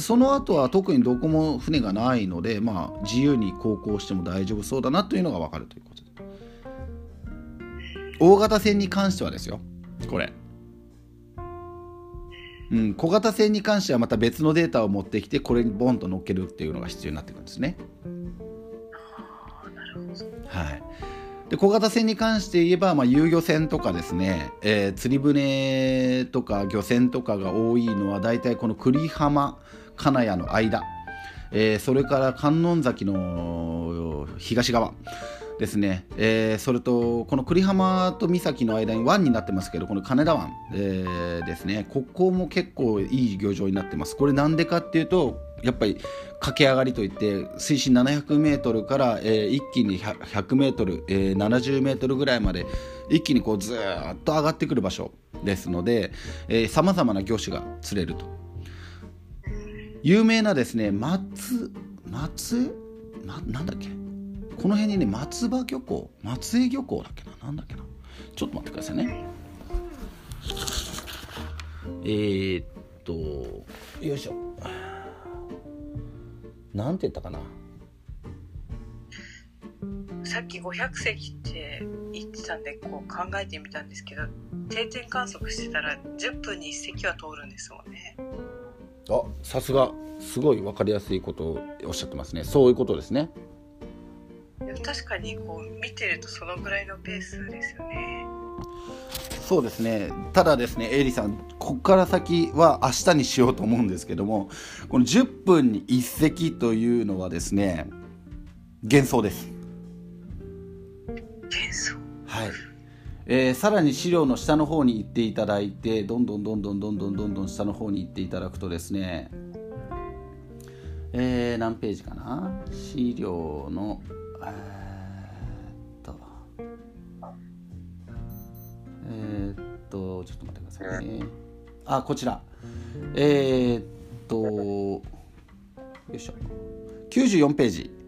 その後は特にどこも船がないので、まあ、自由に航行しても大丈夫そうだなというのが分かるということ。で大型船に関してはですよ。これ、うん、小型船に関してはまた別のデータを持ってきてこれにボンと乗っけるっていうのが必要になってくるんですね。はい。で小型船に関して言えば、まあ、遊漁船とかですね、えー、釣り船とか漁船とかが多いのは大体この久里浜金谷の間、えー、それから観音崎の東側。ですね、えー、それとこの久里浜と岬の間に湾になってますけどこの金田湾、えー、ですね。ここも結構いい漁場になってます。これなんでかっていうとやっぱり駆け上がりといって水深700メートルから、えー、一気に100メートル、えー、70メートルぐらいまで一気にこうずっと上がってくる場所ですのでさまざまな魚種が釣れると。有名なですね松松？ななんだっけ？この辺にね松葉漁港松江漁港だっけな？なんだっけな？ちょっと待ってくださいね。えー、っとよいしょ。なんて言ったかな？さっき500隻って言ってたんでこう考えてみたんですけど定点観測してたら10分に1隻は通るんですもんね。あさすが。すごい分かりやすいことをおっしゃってますね。そういうことですね。確かにこう見てるとそのぐらいのペースですよね。そうですね。ただですねエイリさんここから先は明日にしようと思うんですけどもこの10分に1席というのはですね幻想です。幻想？はいえー、さらに資料の下の方に行っていただいてどんどんどんどんどんどんどんどん下の方に行っていただくとですね、えー、何ページかな？資料のえー、っとえー、っとちょっと待ってくださいね。あこちら。え、っとよいしょ。94ページ。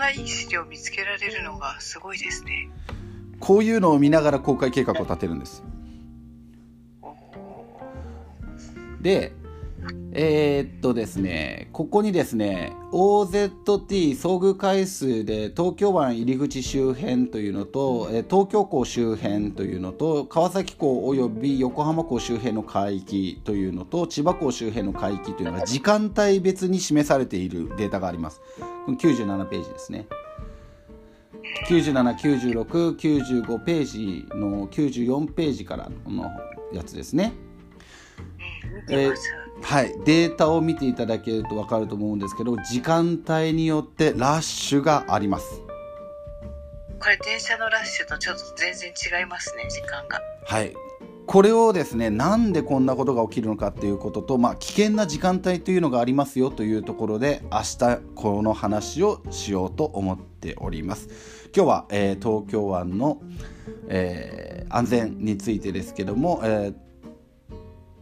ないい資料を見つけられるのがすごいですね。こういうのを見ながら公開計画を立てるんです。でえー、っとですね、ここにですね、OZT 遭遇回数で東京湾入り口周辺というのと、東京港周辺というのと、川崎港および横浜港周辺の海域というのと、千葉港周辺の海域というのが時間帯別に示されているデータがあります。この97ページですね。97、96、95ページの94ページからのやつですね。えーはい、データを見ていただけると分かると思うんですけど時間帯によってラッシュがあります。これ電車のラッシュとちょっと全然違いますね時間が。はい。これをですねなんでこんなことが起きるのかっていうことと、まあ、危険な時間帯というのがありますよというところで明日この話をしようと思っております。今日は、えー、東京湾の、えー、安全についてですけども、えー、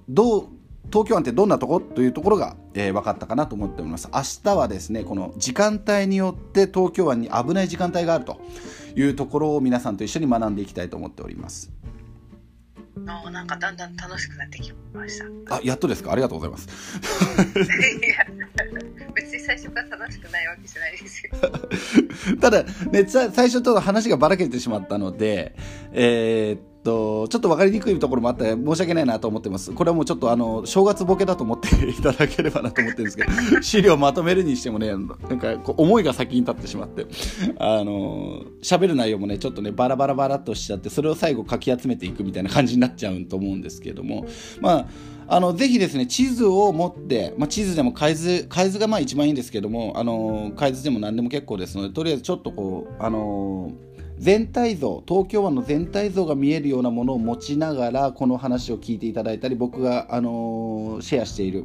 どう東京湾ってどんなとこというところが、えー、分かったかなと思っております。明日はですねこの時間帯によって東京湾に危ない時間帯があるというところを皆さんと一緒に学んでいきたいと思っております。あなんかだんだん楽しくなってきました。あやっとですか？ありがとうございます。い や別に最初から楽しくないわけじゃないですよ。ただね最初と話がばらけてしまったのでえー、っと、ちょっと分かりにくいところもあって申し訳ないなと思ってます。これはもうちょっとあの、正月ボケだと思っていただければなと思ってるんですけど、資料まとめるにしてもね、なんかこう思いが先に立ってしまって、あの、喋る内容もね、ちょっとね、バラバラバラっとしちゃって、それを最後かき集めていくみたいな感じになっちゃうと思うんですけども、まあ、あのぜひですね地図を持って、まあ、地図でも海図海図がまあ一番いいんですけどもあの海図でも何でも結構ですのでとりあえずちょっとこうあの全体像東京湾の全体像が見えるようなものを持ちながらこの話を聞いていただいたり僕が、あのー、シェアしている、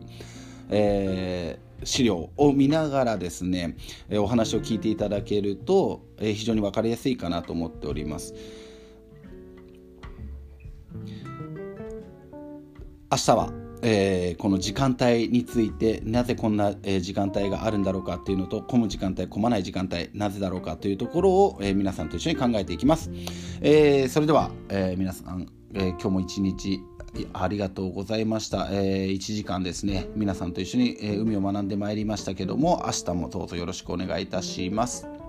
えー、資料を見ながらですね、えお話を聞いていただけると、え非常に分かりやすいかなと思っております。明日はえー、この時間帯についてなぜこんな、え、時間帯があるんだろうかっていうのと混む時間帯混まない時間帯なぜだろうかというところを、えー、皆さんと一緒に考えていきます、えそれでは、え皆さん、え今日も一日ありがとうございました、え1時間ですね皆さんと一緒に、え海を学んでまいりましたけども明日もどうぞよろしくお願いいたします。